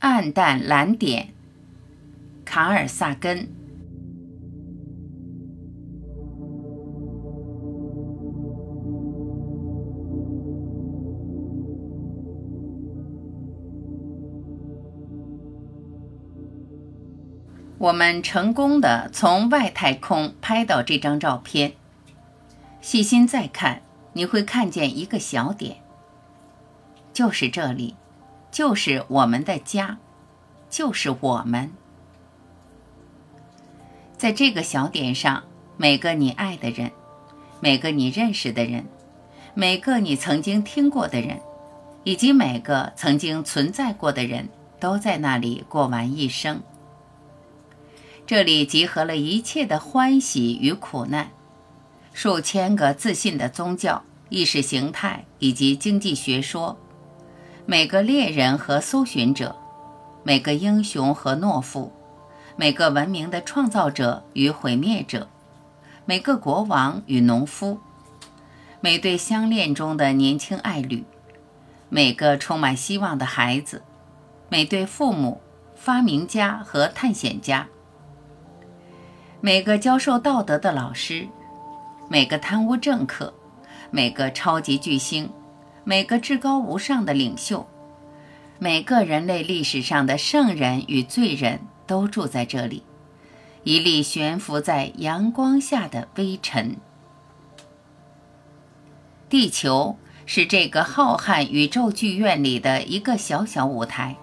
暗淡蓝点，卡尔萨根。我们成功的从外太空拍到这张照片。细心再看，你会看见一个小点，就是这里，就是我们的家，就是我们。在这个小点上，每个你爱的人，每个你认识的人，每个你曾经听过的人，以及每个曾经存在过的人，都在那里过完一生。这里集合了一切的欢喜与苦难，数千个自信的宗教、意识形态以及经济学说，每个猎人和搜寻者，每个英雄和懦夫，每个文明的创造者与毁灭者，每个国王与农夫，每对相恋中的年轻爱侣，每个充满希望的孩子，每对父母、发明家和探险家。每个教授道德的老师，每个贪污政客，每个超级巨星，每个至高无上的领袖，每个人类历史上的圣人与罪人都住在这里，一粒悬浮在阳光下的微尘。地球是这个浩瀚宇宙剧院里的一个小小舞台。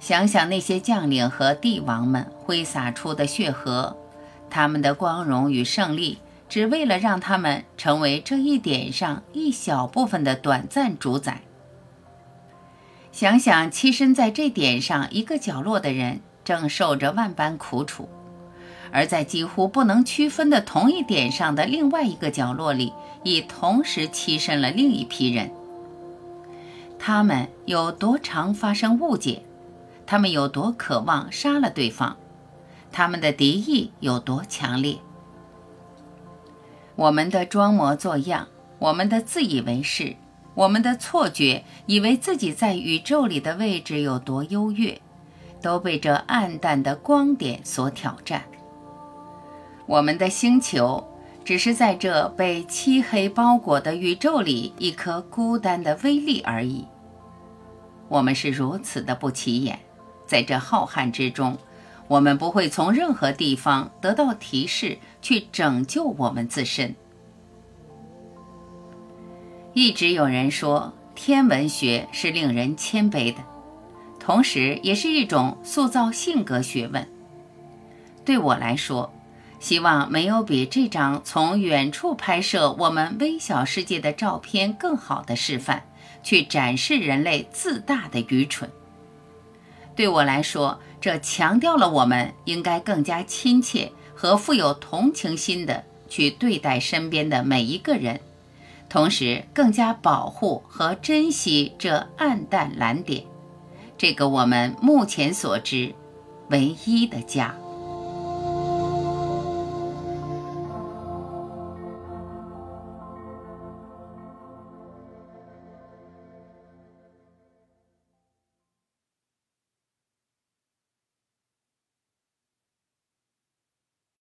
想想那些将领和帝王们挥洒出的血河，他们的光荣与胜利，只为了让他们成为这一点上一小部分的短暂主宰。想想栖身在这点上一个角落的人，正受着万般苦楚；而在几乎不能区分的同一点上的另外一个角落里，已同时栖身了另一批人。他们有多常发生误解？他们有多渴望杀了对方，他们的敌意有多强烈。我们的装模作样，我们的自以为是，我们的错觉，以为自己在宇宙里的位置有多优越，都被这暗淡的光点所挑战。我们的星球只是在这被漆黑包裹的宇宙里一颗孤单的微粒而已。我们是如此的不起眼。在这浩瀚之中，我们不会从任何地方得到提示去拯救我们自身。一直有人说，天文学是令人谦卑的，同时也是一种塑造性格学问。对我来说，希望没有比这张从远处拍摄我们微小世界的照片更好的示范，去展示人类自大的愚蠢。对我来说，这强调了我们应该更加亲切和富有同情心的去对待身边的每一个人，同时更加保护和珍惜这暗淡蓝点，这个我们目前所知唯一的家。